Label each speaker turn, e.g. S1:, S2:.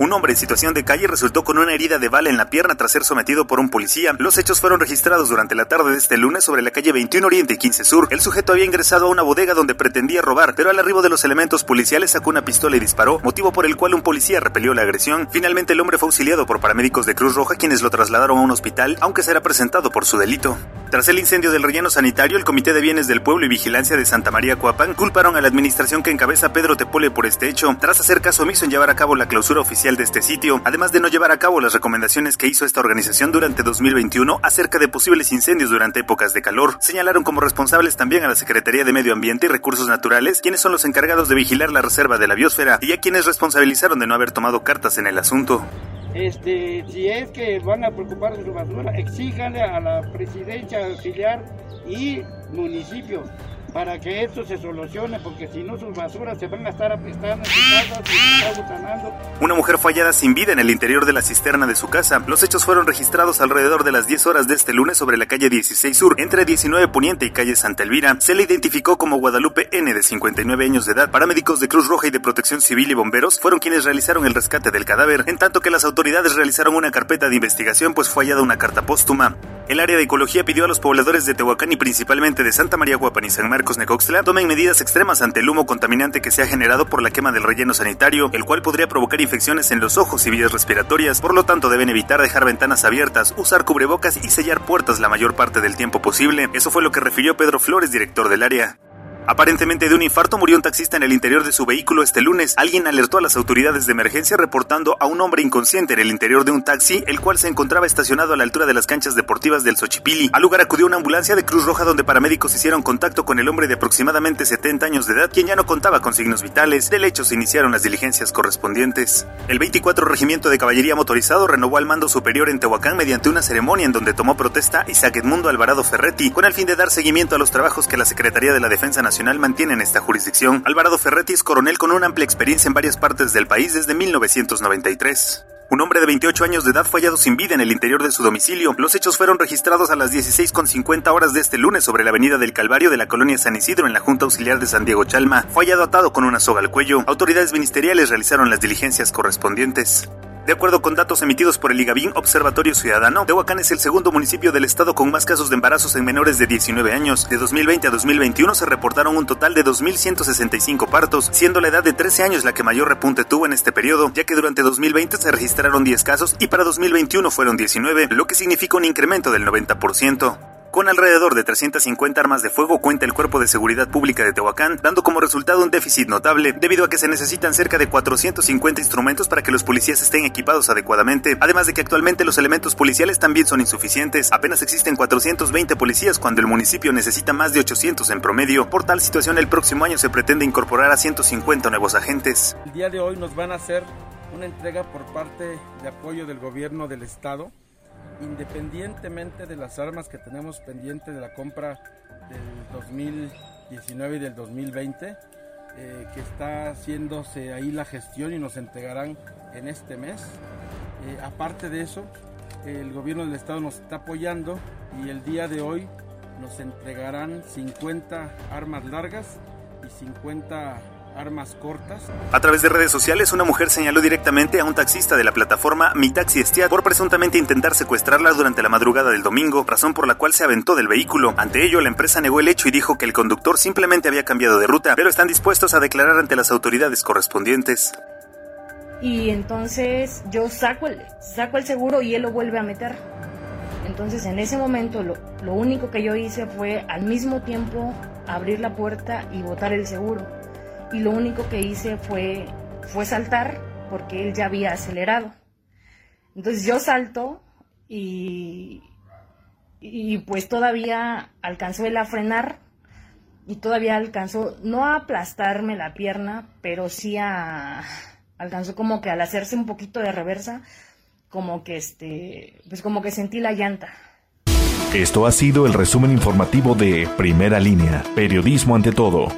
S1: Un hombre en situación de calle resultó con una herida de bala en la pierna tras ser sometido por un policía. Los hechos fueron registrados durante la tarde de este lunes sobre la calle 21 Oriente y 15 Sur. El sujeto había ingresado a una bodega donde pretendía robar, pero al arribo de los elementos policiales sacó una pistola y disparó, motivo por el cual un policía repelió la agresión. Finalmente el hombre fue auxiliado por paramédicos de Cruz Roja quienes lo trasladaron a un hospital, aunque será presentado por su delito. Tras el incendio del relleno sanitario, el Comité de Bienes del Pueblo y Vigilancia de Santa María Coapán culparon a la administración que encabeza Pedro Tepole por este hecho, tras hacer caso omiso en llevar a cabo la clausura oficial de este sitio, además de no llevar a cabo las recomendaciones que hizo esta organización durante 2021 acerca de posibles incendios durante épocas de calor. Señalaron como responsables también a la Secretaría de Medio Ambiente y Recursos Naturales, quienes son los encargados de vigilar la reserva de la biosfera, y a quienes responsabilizaron de no haber tomado cartas en el asunto.
S2: Este, si es que van a preocuparse de su basura, exíjanle a la presidencia auxiliar y municipio para que esto se solucione, porque si no sus basuras se van a estar apestando en sus casas y se
S1: Una mujer fue hallada sin vida en el interior de la cisterna de su casa. Los hechos fueron registrados alrededor de las 10 horas de este lunes sobre la calle 16 Sur, entre 19 Poniente y calle Santa Elvira. Se le identificó como Guadalupe N, de 59 años de edad. Paramédicos de Cruz Roja y de Protección Civil y bomberos fueron quienes realizaron el rescate del cadáver, en tanto que las autoridades realizaron una carpeta de investigación, pues fue hallada una carta póstuma. El área de ecología pidió a los pobladores de Tehuacán y principalmente de Santa María Guapan y San Marcos Necoxtla tomen medidas extremas ante el humo contaminante que se ha generado por la quema del relleno sanitario, el cual podría provocar infecciones en los ojos y vías respiratorias. Por lo tanto, deben evitar dejar ventanas abiertas, usar cubrebocas y sellar puertas la mayor parte del tiempo posible. Eso fue lo que refirió Pedro Flores, director del área. Aparentemente de un infarto murió un taxista en el interior de su vehículo este lunes. Alguien alertó a las autoridades de emergencia reportando a un hombre inconsciente en el interior de un taxi, el cual se encontraba estacionado a la altura de las canchas deportivas del Xochipili. Al lugar acudió una ambulancia de Cruz Roja donde paramédicos hicieron contacto con el hombre de aproximadamente 70 años de edad, quien ya no contaba con signos vitales. Del hecho se iniciaron las diligencias correspondientes. El 24 Regimiento de Caballería Motorizado renovó al mando superior en Tehuacán mediante una ceremonia en donde tomó protesta Isaac Edmundo Alvarado Ferretti, con el fin de dar seguimiento a los trabajos que la Secretaría de la Defensa Nacional mantiene en esta jurisdicción. Alvarado Ferretti es coronel con una amplia experiencia en varias partes del país desde 1993. Un hombre de 28 años de edad fue hallado sin vida en el interior de su domicilio. Los hechos fueron registrados a las 16.50 horas de este lunes sobre la avenida del Calvario de la colonia San Isidro en la Junta Auxiliar de San Diego Chalma. Fue hallado atado con una soga al cuello. Autoridades ministeriales realizaron las diligencias correspondientes. De acuerdo con datos emitidos por el IGABIN Observatorio Ciudadano, Tehuacán es el segundo municipio del estado con más casos de embarazos en menores de 19 años. De 2020 a 2021 se reportaron un total de 2.165 partos, siendo la edad de 13 años la que mayor repunte tuvo en este periodo, ya que durante 2020 se registraron 10 casos y para 2021 fueron 19, lo que significa un incremento del 90%. Con alrededor de 350 armas de fuego cuenta el Cuerpo de Seguridad Pública de Tehuacán, dando como resultado un déficit notable, debido a que se necesitan cerca de 450 instrumentos para que los policías estén equipados adecuadamente, además de que actualmente los elementos policiales también son insuficientes. Apenas existen 420 policías cuando el municipio necesita más de 800 en promedio. Por tal situación, el próximo año se pretende incorporar a 150 nuevos agentes.
S3: El día de hoy nos van a hacer una entrega por parte de apoyo del gobierno del estado independientemente de las armas que tenemos pendiente de la compra del 2019 y del 2020, eh, que está haciéndose ahí la gestión y nos entregarán en este mes. Eh, aparte de eso, el gobierno del estado nos está apoyando y el día de hoy nos entregarán 50 armas largas y 50 armas cortas.
S1: A través de redes sociales, una mujer señaló directamente a un taxista de la plataforma Mi Taxi Estia por presuntamente intentar secuestrarla durante la madrugada del domingo, razón por la cual se aventó del vehículo. Ante ello, la empresa negó el hecho y dijo que el conductor simplemente había cambiado de ruta, pero están dispuestos a declarar ante las autoridades correspondientes.
S4: Y entonces yo saco el, saco el seguro y él lo vuelve a meter. Entonces en ese momento lo, lo único que yo hice fue al mismo tiempo abrir la puerta y botar el seguro y lo único que hice fue, fue saltar porque él ya había acelerado. Entonces yo salto y, y pues todavía alcanzó él a frenar y todavía alcanzó, no a aplastarme la pierna, pero sí a, alcanzó como que al hacerse un poquito de reversa, como que este, pues como que sentí la llanta.
S5: Esto ha sido el resumen informativo de Primera Línea, Periodismo ante todo.